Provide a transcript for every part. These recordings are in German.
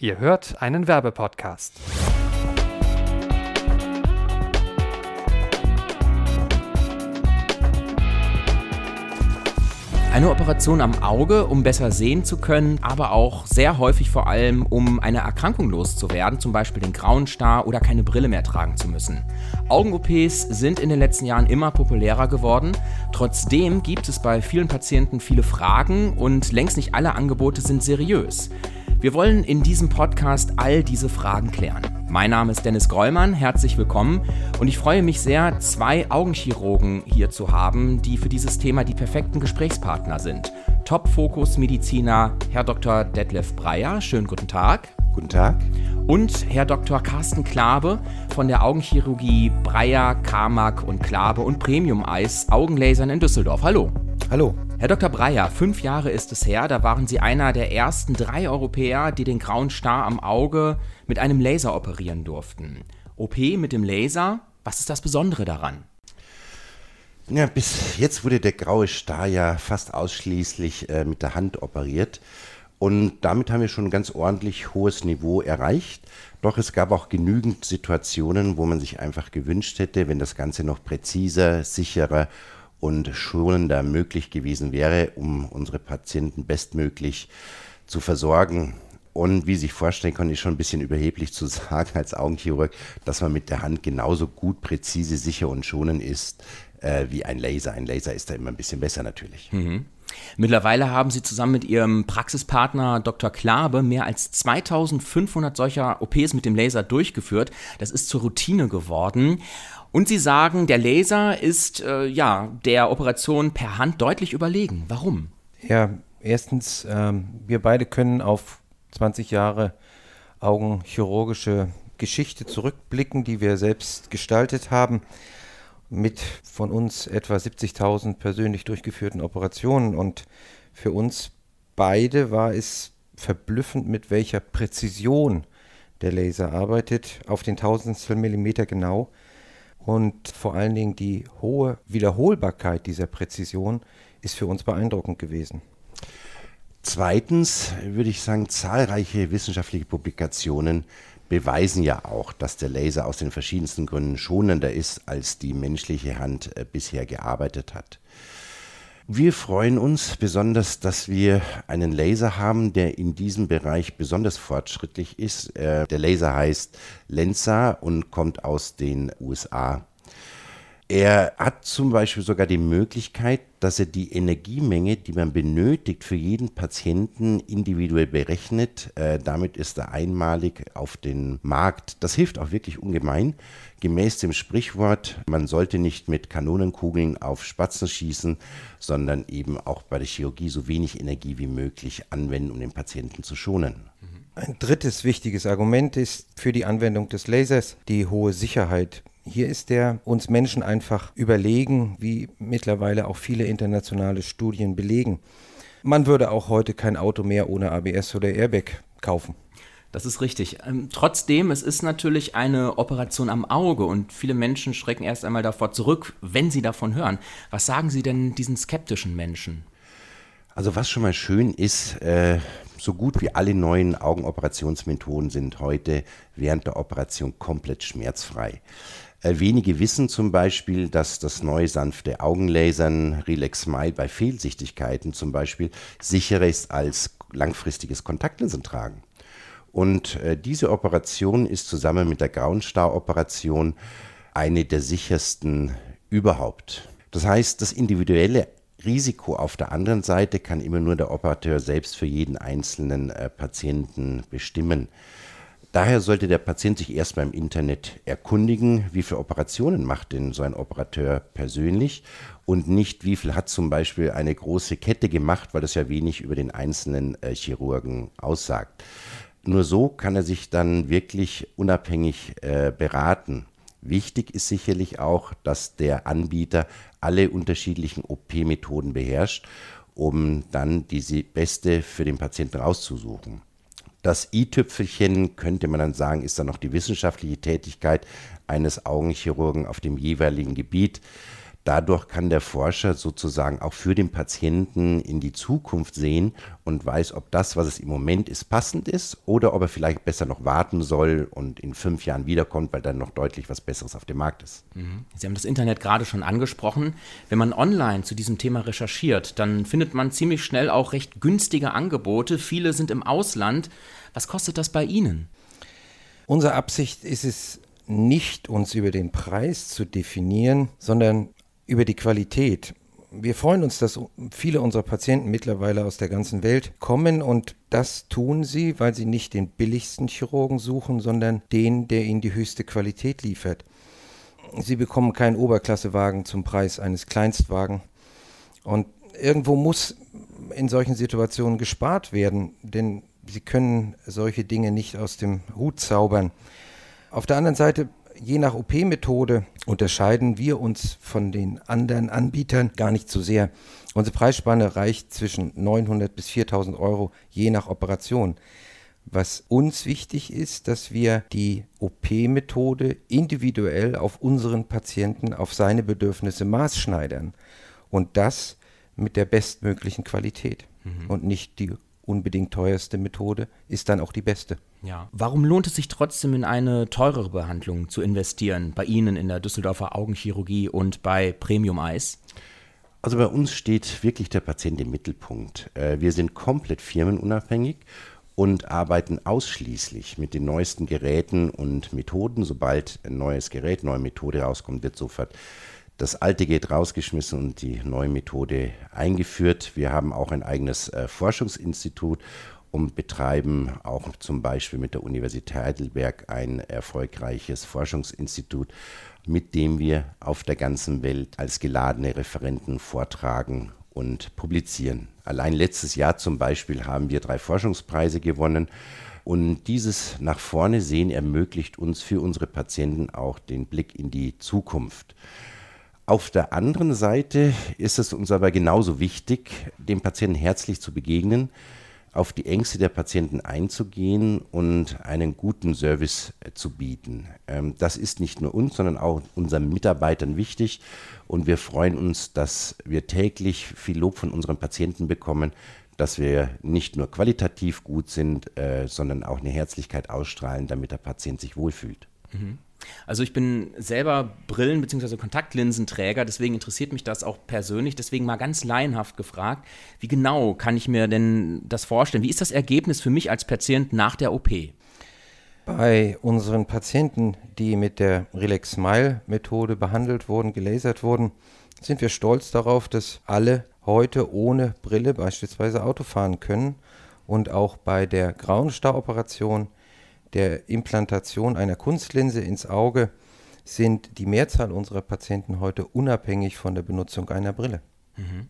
Ihr hört einen Werbepodcast. Eine Operation am Auge, um besser sehen zu können, aber auch sehr häufig vor allem, um eine Erkrankung loszuwerden, zum Beispiel den grauen Star oder keine Brille mehr tragen zu müssen. Augen-OPs sind in den letzten Jahren immer populärer geworden. Trotzdem gibt es bei vielen Patienten viele Fragen und längst nicht alle Angebote sind seriös. Wir wollen in diesem Podcast all diese Fragen klären. Mein Name ist Dennis Grollmann, herzlich willkommen und ich freue mich sehr, zwei Augenchirurgen hier zu haben, die für dieses Thema die perfekten Gesprächspartner sind. Top-Fokus-Mediziner Herr Dr. Detlef Breyer, schönen guten Tag. Guten Tag. Und Herr Dr. Carsten Klabe von der Augenchirurgie Breyer, Carmack und Klabe und Premium Eis Augenlasern in Düsseldorf. Hallo. Hallo. Herr Dr. Breyer, fünf Jahre ist es her, da waren Sie einer der ersten drei Europäer, die den grauen Star am Auge mit einem Laser operieren durften. OP mit dem Laser, was ist das Besondere daran? Ja, bis jetzt wurde der graue Star ja fast ausschließlich äh, mit der Hand operiert. Und damit haben wir schon ein ganz ordentlich hohes Niveau erreicht. Doch es gab auch genügend Situationen, wo man sich einfach gewünscht hätte, wenn das Ganze noch präziser, sicherer und schonender möglich gewesen wäre, um unsere Patienten bestmöglich zu versorgen. Und wie Sie sich vorstellen können, ist schon ein bisschen überheblich zu sagen als Augenchirurg, dass man mit der Hand genauso gut, präzise, sicher und schonend ist äh, wie ein Laser. Ein Laser ist da immer ein bisschen besser natürlich. Mhm. Mittlerweile haben Sie zusammen mit Ihrem Praxispartner Dr. Klabe mehr als 2500 solcher OPs mit dem Laser durchgeführt. Das ist zur Routine geworden. Und Sie sagen, der Laser ist äh, ja der Operation per Hand deutlich überlegen. Warum? Ja, erstens, ähm, wir beide können auf 20 Jahre augenchirurgische Geschichte zurückblicken, die wir selbst gestaltet haben, mit von uns etwa 70.000 persönlich durchgeführten Operationen. Und für uns beide war es verblüffend, mit welcher Präzision der Laser arbeitet, auf den Tausendstel Millimeter genau und vor allen Dingen die hohe Wiederholbarkeit dieser Präzision ist für uns beeindruckend gewesen. Zweitens würde ich sagen, zahlreiche wissenschaftliche Publikationen beweisen ja auch, dass der Laser aus den verschiedensten Gründen schonender ist, als die menschliche Hand äh, bisher gearbeitet hat. Wir freuen uns besonders, dass wir einen Laser haben, der in diesem Bereich besonders fortschrittlich ist. Äh, der Laser heißt Lenza und kommt aus den USA. Er hat zum Beispiel sogar die Möglichkeit, dass er die Energiemenge, die man benötigt, für jeden Patienten individuell berechnet. Äh, damit ist er einmalig auf den Markt. Das hilft auch wirklich ungemein. Gemäß dem Sprichwort, man sollte nicht mit Kanonenkugeln auf Spatzen schießen, sondern eben auch bei der Chirurgie so wenig Energie wie möglich anwenden, um den Patienten zu schonen. Ein drittes wichtiges Argument ist für die Anwendung des Lasers die hohe Sicherheit. Hier ist der uns Menschen einfach überlegen, wie mittlerweile auch viele internationale Studien belegen. Man würde auch heute kein Auto mehr ohne ABS oder Airbag kaufen. Das ist richtig. Ähm, trotzdem, es ist natürlich eine Operation am Auge und viele Menschen schrecken erst einmal davor zurück, wenn sie davon hören. Was sagen Sie denn diesen skeptischen Menschen? Also was schon mal schön ist, äh, so gut wie alle neuen Augenoperationsmethoden sind heute während der Operation komplett schmerzfrei. Äh, wenige wissen zum Beispiel, dass das neue sanfte Augenlasern Relax Smile bei Fehlsichtigkeiten zum Beispiel sicherer ist als langfristiges Kontaktlinsentragen. Und äh, diese Operation ist zusammen mit der Grauenstar-Operation eine der sichersten überhaupt. Das heißt, das individuelle Risiko auf der anderen Seite kann immer nur der Operateur selbst für jeden einzelnen äh, Patienten bestimmen. Daher sollte der Patient sich erstmal im Internet erkundigen, wie viele Operationen macht denn so ein Operateur persönlich und nicht, wie viel hat zum Beispiel eine große Kette gemacht, weil das ja wenig über den einzelnen äh, Chirurgen aussagt. Nur so kann er sich dann wirklich unabhängig äh, beraten. Wichtig ist sicherlich auch, dass der Anbieter alle unterschiedlichen OP-Methoden beherrscht, um dann die beste für den Patienten rauszusuchen. Das i-Tüpfelchen könnte man dann sagen, ist dann noch die wissenschaftliche Tätigkeit eines Augenchirurgen auf dem jeweiligen Gebiet. Dadurch kann der Forscher sozusagen auch für den Patienten in die Zukunft sehen und weiß, ob das, was es im Moment ist, passend ist oder ob er vielleicht besser noch warten soll und in fünf Jahren wiederkommt, weil dann noch deutlich was Besseres auf dem Markt ist. Mhm. Sie haben das Internet gerade schon angesprochen. Wenn man online zu diesem Thema recherchiert, dann findet man ziemlich schnell auch recht günstige Angebote. Viele sind im Ausland. Was kostet das bei Ihnen? Unsere Absicht ist es nicht, uns über den Preis zu definieren, sondern über die Qualität. Wir freuen uns, dass viele unserer Patienten mittlerweile aus der ganzen Welt kommen und das tun sie, weil sie nicht den billigsten Chirurgen suchen, sondern den, der ihnen die höchste Qualität liefert. Sie bekommen keinen Oberklassewagen zum Preis eines Kleinstwagen. Und irgendwo muss in solchen Situationen gespart werden, denn sie können solche Dinge nicht aus dem Hut zaubern. Auf der anderen Seite je nach OP-Methode unterscheiden wir uns von den anderen Anbietern gar nicht so sehr. Unsere Preisspanne reicht zwischen 900 bis 4000 Euro je nach Operation. Was uns wichtig ist, dass wir die OP-Methode individuell auf unseren Patienten, auf seine Bedürfnisse maßschneidern. Und das mit der bestmöglichen Qualität mhm. und nicht die unbedingt teuerste Methode ist dann auch die beste. Ja. Warum lohnt es sich trotzdem in eine teurere Behandlung zu investieren, bei Ihnen in der Düsseldorfer Augenchirurgie und bei Premium Eyes? Also bei uns steht wirklich der Patient im Mittelpunkt. Äh, wir sind komplett firmenunabhängig und arbeiten ausschließlich mit den neuesten Geräten und Methoden. Sobald ein neues Gerät, neue Methode rauskommt, wird sofort das alte Gerät rausgeschmissen und die neue Methode eingeführt. Wir haben auch ein eigenes äh, Forschungsinstitut und betreiben auch zum Beispiel mit der Universität Heidelberg ein erfolgreiches Forschungsinstitut, mit dem wir auf der ganzen Welt als geladene Referenten vortragen und publizieren. Allein letztes Jahr zum Beispiel haben wir drei Forschungspreise gewonnen. Und dieses nach vorne sehen ermöglicht uns für unsere Patienten auch den Blick in die Zukunft. Auf der anderen Seite ist es uns aber genauso wichtig, dem Patienten herzlich zu begegnen, auf die Ängste der Patienten einzugehen und einen guten Service äh, zu bieten. Ähm, das ist nicht nur uns, sondern auch unseren Mitarbeitern wichtig und wir freuen uns, dass wir täglich viel Lob von unseren Patienten bekommen, dass wir nicht nur qualitativ gut sind, äh, sondern auch eine Herzlichkeit ausstrahlen, damit der Patient sich wohlfühlt. Mhm. Also ich bin selber Brillen- bzw. Kontaktlinsenträger, deswegen interessiert mich das auch persönlich. Deswegen mal ganz laienhaft gefragt, wie genau kann ich mir denn das vorstellen? Wie ist das Ergebnis für mich als Patient nach der OP? Bei unseren Patienten, die mit der Relax Smile Methode behandelt wurden, gelasert wurden, sind wir stolz darauf, dass alle heute ohne Brille beispielsweise Auto fahren können und auch bei der Grauenstar-Operation der Implantation einer Kunstlinse ins Auge sind die Mehrzahl unserer Patienten heute unabhängig von der Benutzung einer Brille. Mhm.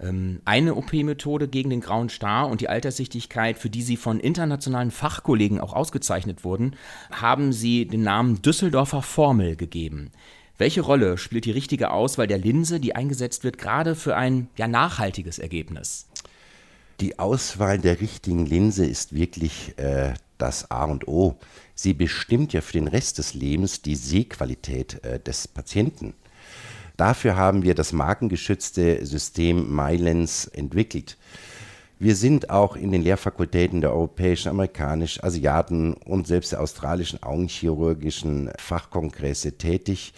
Ähm, eine OP-Methode gegen den grauen Star und die Alterssichtigkeit, für die Sie von internationalen Fachkollegen auch ausgezeichnet wurden, haben Sie den Namen Düsseldorfer Formel gegeben. Welche Rolle spielt die richtige Auswahl der Linse, die eingesetzt wird, gerade für ein ja, nachhaltiges Ergebnis? Die Auswahl der richtigen Linse ist wirklich äh, das A und O. Sie bestimmt ja für den Rest des Lebens die Sehqualität äh, des Patienten. Dafür haben wir das markengeschützte System MyLens entwickelt. Wir sind auch in den Lehrfakultäten der europäischen, amerikanischen, asiaten und selbst der australischen augenchirurgischen Fachkongresse tätig.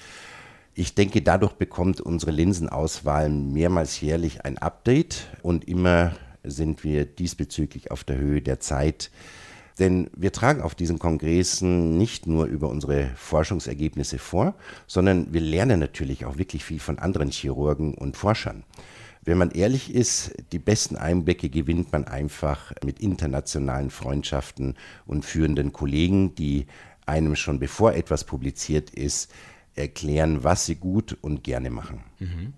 Ich denke, dadurch bekommt unsere Linsenauswahl mehrmals jährlich ein Update und immer sind wir diesbezüglich auf der Höhe der Zeit. Denn wir tragen auf diesen Kongressen nicht nur über unsere Forschungsergebnisse vor, sondern wir lernen natürlich auch wirklich viel von anderen Chirurgen und Forschern. Wenn man ehrlich ist, die besten Einblicke gewinnt man einfach mit internationalen Freundschaften und führenden Kollegen, die einem schon bevor etwas publiziert ist, erklären, was sie gut und gerne machen. Mhm.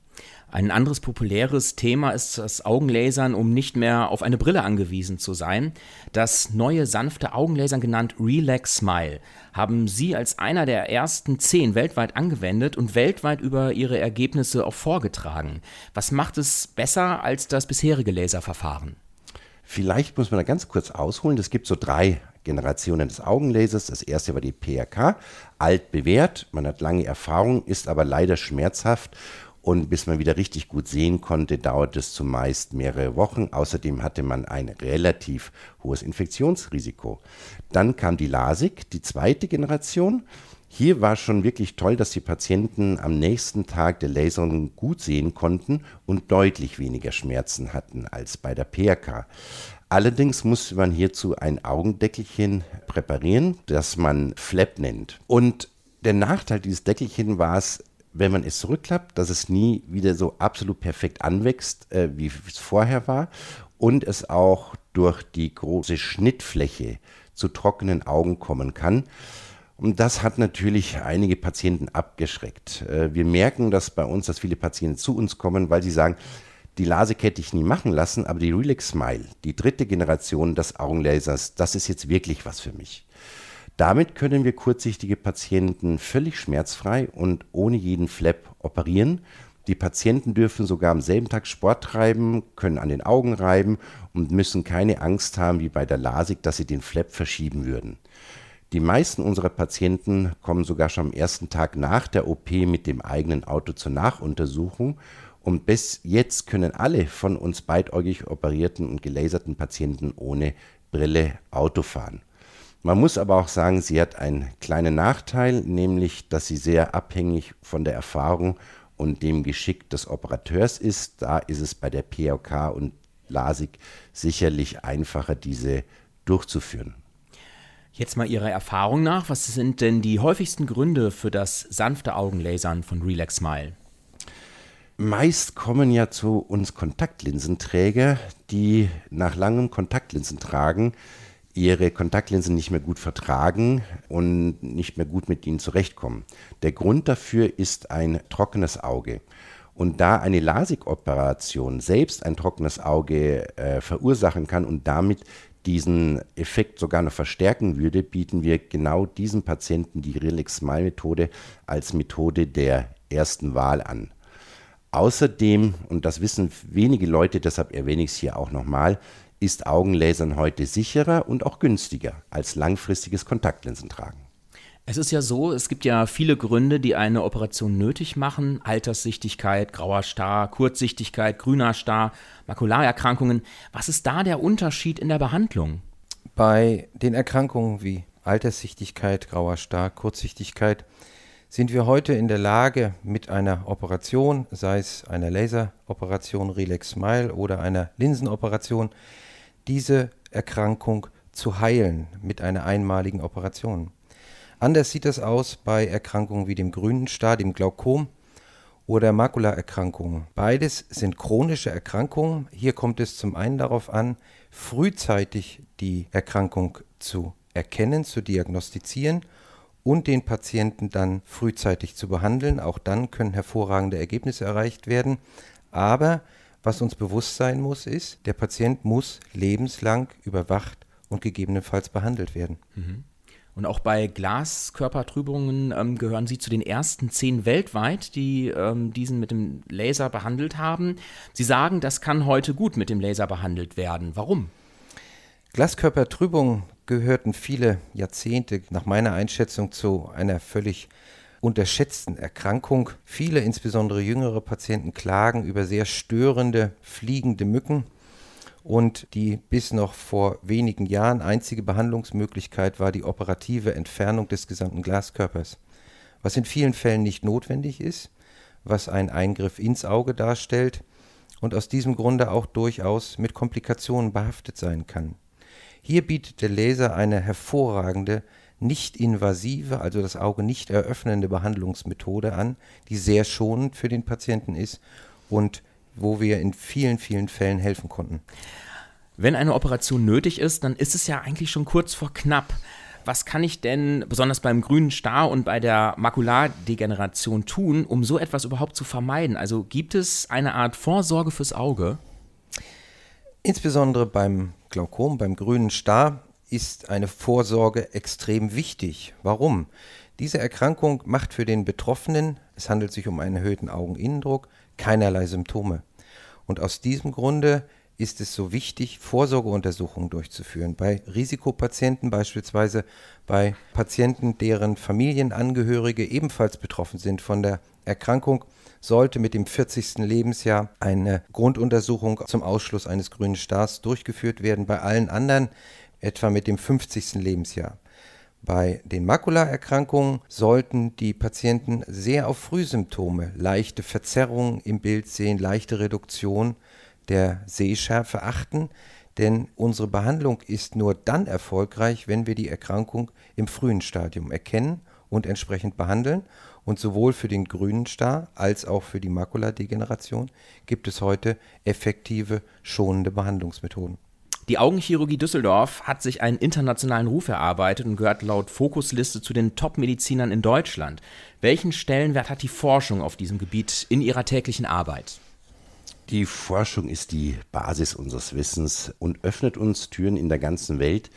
Ein anderes populäres Thema ist das Augenlasern, um nicht mehr auf eine Brille angewiesen zu sein. Das neue sanfte Augenlasern genannt Relax Smile haben Sie als einer der ersten zehn weltweit angewendet und weltweit über Ihre Ergebnisse auch vorgetragen. Was macht es besser als das bisherige Laserverfahren? Vielleicht muss man da ganz kurz ausholen. Es gibt so drei Generationen des Augenlasers. Das erste war die PRK, alt bewährt, man hat lange Erfahrung, ist aber leider schmerzhaft Und bis man wieder richtig gut sehen konnte, dauert es zumeist mehrere Wochen. Außerdem hatte man ein relativ hohes Infektionsrisiko. Dann kam die LASIK, die zweite Generation. Hier war schon wirklich toll, dass die Patienten am nächsten Tag der Laserung gut sehen konnten und deutlich weniger Schmerzen hatten als bei der PRK. Allerdings musste man hierzu ein Augendeckelchen präparieren, das man Flap nennt. Und der Nachteil dieses Deckelchen war es, wenn man es zurückklappt, dass es nie wieder so absolut perfekt anwächst, äh, wie es vorher war. Und es auch durch die große Schnittfläche zu trockenen Augen kommen kann. Und das hat natürlich einige Patienten abgeschreckt. Äh, wir merken das bei uns, dass viele Patienten zu uns kommen, weil sie sagen, die LASIK hätte ich nie machen lassen, aber die Relax Smile, die dritte Generation des Augenlasers, das ist jetzt wirklich was für mich. Damit können wir kurzsichtige Patienten völlig schmerzfrei und ohne jeden Flap operieren. Die Patienten dürfen sogar am selben Tag Sport treiben, können an den Augen reiben und müssen keine Angst haben, wie bei der LASIK, dass sie den Flap verschieben würden. Die meisten unserer Patienten kommen sogar schon am ersten Tag nach der OP mit dem eigenen Auto zur Nachuntersuchung und bis jetzt können alle von uns beidäugig operierten und gelaserten Patienten ohne Brille Auto fahren. Man muss aber auch sagen, sie hat einen kleinen Nachteil, nämlich dass sie sehr abhängig von der Erfahrung und dem Geschick des Operateurs ist. Da ist es bei der POK und LASIK sicherlich einfacher, diese durchzuführen. Jetzt mal Ihrer Erfahrung nach, was sind denn die häufigsten Gründe für das sanfte Augenlasern von Relax Smile? Meist kommen ja zu uns Kontaktlinsenträger, die nach langem Kontaktlinsentragen ihre Kontaktlinsen nicht mehr gut vertragen und nicht mehr gut mit ihnen zurechtkommen. Der Grund dafür ist ein trockenes Auge. Und da eine LASIK-Operation selbst ein trockenes Auge äh, verursachen kann und damit diesen Effekt sogar noch verstärken würde, bieten wir genau diesen Patienten die Relax Smile Methode als Methode der ersten Wahl an. Außerdem, und das wissen wenige Leute, deshalb erwähne ich es hier auch nochmal, ist Augenlasern heute sicherer und auch günstiger als langfristiges Kontaktlinsentragen. Es ist ja so, es gibt ja viele Gründe, die eine Operation nötig machen. Alterssichtigkeit, grauer Star, Kurzsichtigkeit, grüner Star, Makularerkrankungen. Was ist da der Unterschied in der Behandlung? Bei den Erkrankungen wie Alterssichtigkeit, grauer Star, Kurzsichtigkeit sind wir heute in der Lage, mit einer Operation, sei es einer Laseroperation Relax Smile oder einer Linsenoperation, diese Erkrankung zu heilen mit einer einmaligen Operation. Anders sieht es aus bei Erkrankungen wie dem grünen Star, dem Glaukom oder Makularerkrankungen. Beides sind chronische Erkrankungen. Hier kommt es zum einen darauf an, frühzeitig die Erkrankung zu erkennen, zu diagnostizieren und den Patienten dann frühzeitig zu behandeln. Auch dann können hervorragende Ergebnisse erreicht werden. Aber was uns bewusst sein muss, ist, der Patient muss lebenslang überwacht und gegebenenfalls behandelt werden. Mhm. Und auch bei Glaskörpertrübungen ähm, gehören Sie zu den ersten zehn weltweit, die ähm, diesen mit dem Laser behandelt haben. Sie sagen, das kann heute gut mit dem Laser behandelt werden. Warum? Glaskörpertrübung gehörten viele Jahrzehnte nach meiner Einschätzung zu einer völlig unterschätzten Erkrankung. Viele, insbesondere jüngere Patienten, klagen über sehr störende, fliegende Mücken. Und die bis noch vor wenigen Jahren einzige Behandlungsmöglichkeit war die operative Entfernung des gesamten Glaskörpers. Was in vielen Fällen nicht notwendig ist, was ein Eingriff ins Auge darstellt und aus diesem Grunde auch durchaus mit Komplikationen behaftet sein kann. Hier bietet der Laser eine hervorragende, nicht invasive, also das Auge nicht eröffnende Behandlungsmethode an, die sehr schonend für den Patienten ist und wo wir in vielen, vielen Fällen helfen konnten. Wenn eine Operation nötig ist, dann ist es ja eigentlich schon kurz vor knapp. Was kann ich denn besonders beim grünen Star und bei der Makulardegeneration tun, um so etwas überhaupt zu vermeiden? Also gibt es eine Art Vorsorge fürs Auge? Insbesondere beim Glaukom, beim grünen Star, ist eine Vorsorge extrem wichtig. Warum? Diese Erkrankung macht für den Betroffenen, es handelt sich um einen erhöhten Augeninnendruck, keinerlei Symptome. Und aus diesem Grunde ist es so wichtig, Vorsorgeuntersuchungen durchzuführen. Bei Risikopatienten beispielsweise, bei Patienten, deren Familienangehörige ebenfalls betroffen sind von der Erkrankung, sollte mit dem 40. Lebensjahr eine Grunduntersuchung zum Ausschluss eines grünen Stars durchgeführt werden. Bei allen anderen etwa mit dem 50. Lebensjahr. Bei den Makulaerkrankungen sollten die Patienten sehr auf Frühsymptome, leichte Verzerrungen im Bild sehen, leichte Reduktion der Sehschärfe achten, denn unsere Behandlung ist nur dann erfolgreich, wenn wir die Erkrankung im frühen Stadium erkennen und entsprechend behandeln. Und sowohl für den grünen Star als auch für die Makuladegeneration gibt es heute effektive, schonende Behandlungsmethoden. Die Augenchirurgie Düsseldorf hat sich einen internationalen Ruf erarbeitet und gehört laut Fokusliste zu den Top-Medizinern in Deutschland. Welchen Stellenwert hat die Forschung auf diesem Gebiet in ihrer täglichen Arbeit? Die Forschung ist die Basis unseres Wissens und öffnet uns Türen in der ganzen Welt,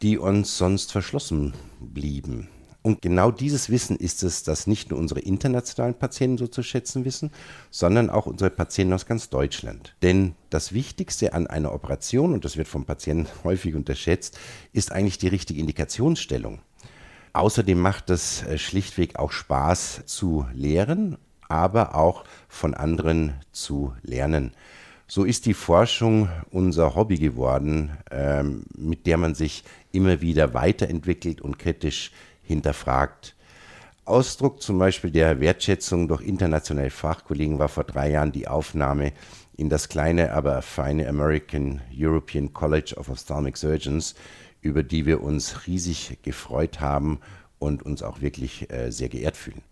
die uns sonst verschlossen blieben. Und genau dieses Wissen ist es, das nicht nur unsere internationalen Patienten so zu schätzen wissen, sondern auch unsere Patienten aus ganz Deutschland. Denn das Wichtigste an einer Operation, und das wird vom Patienten häufig unterschätzt, ist eigentlich die richtige Indikationsstellung. Außerdem macht es äh, schlichtweg auch Spaß zu lehren aber auch von anderen zu lernen. So ist die Forschung unser Hobby geworden, ähm, mit der man sich immer wieder weiterentwickelt und kritisch hinterfragt. Ausdruck zum Beispiel der Wertschätzung durch internationale Fachkollegen war vor drei Jahren die Aufnahme in das kleine, aber feine American European College of Ophthalmic Surgeons, über die wir uns riesig gefreut haben und uns auch wirklich äh, sehr geehrt fühlen.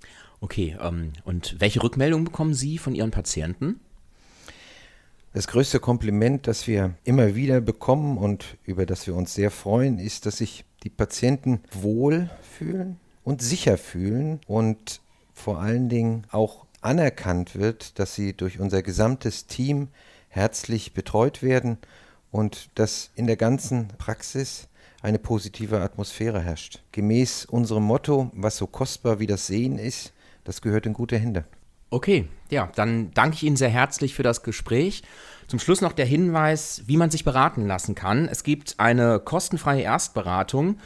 Okay, ähm, und welche Rückmeldungen bekommen Sie von Ihren Patienten? Das größte Kompliment, das wir immer wieder bekommen und über das wir uns sehr freuen, ist, dass sich die Patienten wohl fühlen und sicher fühlen und vor allen Dingen auch anerkannt wird, dass sie durch unser gesamtes Team herzlich betreut werden und dass in der ganzen Praxis eine positive Atmosphäre herrscht. Gemäß unserem Motto, was so kostbar wie das Sehen ist, das gehört in gute Hände. Okay, ja, dann danke ich Ihnen sehr herzlich für das Gespräch. Zum Schluss noch der Hinweis, wie man sich beraten lassen kann. Es gibt eine kostenfreie Erstberatung.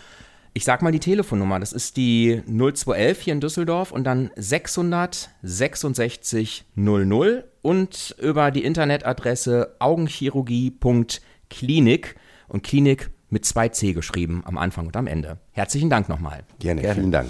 Ich sage mal die Telefonnummer, das ist die 0211 hier in Düsseldorf und dann 600 66 00 und über die Internetadresse augenchirurgie.klinik und Klinik mit zwei C geschrieben am Anfang und am Ende. Herzlichen Dank nochmal. Gerne, Gerne. vielen Dank.